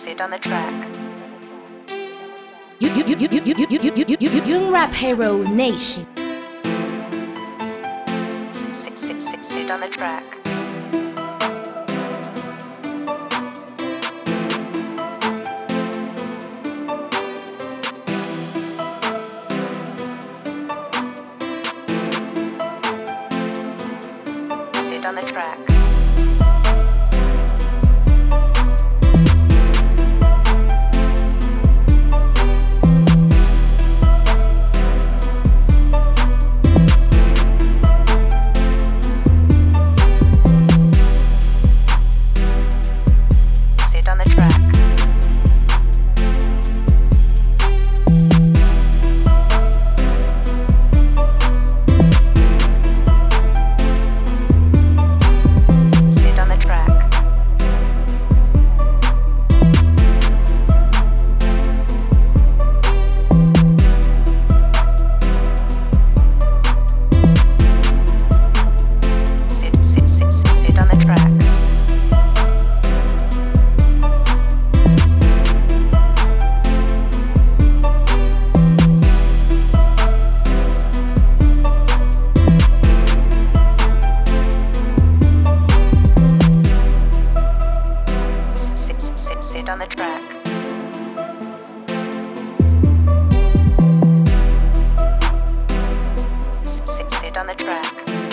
CiD on the track. Rap Hero Nation. CiD, CiD, CiD, CiD on the track. CiD on the track. On the track. CiD, CiD, CiD on the track.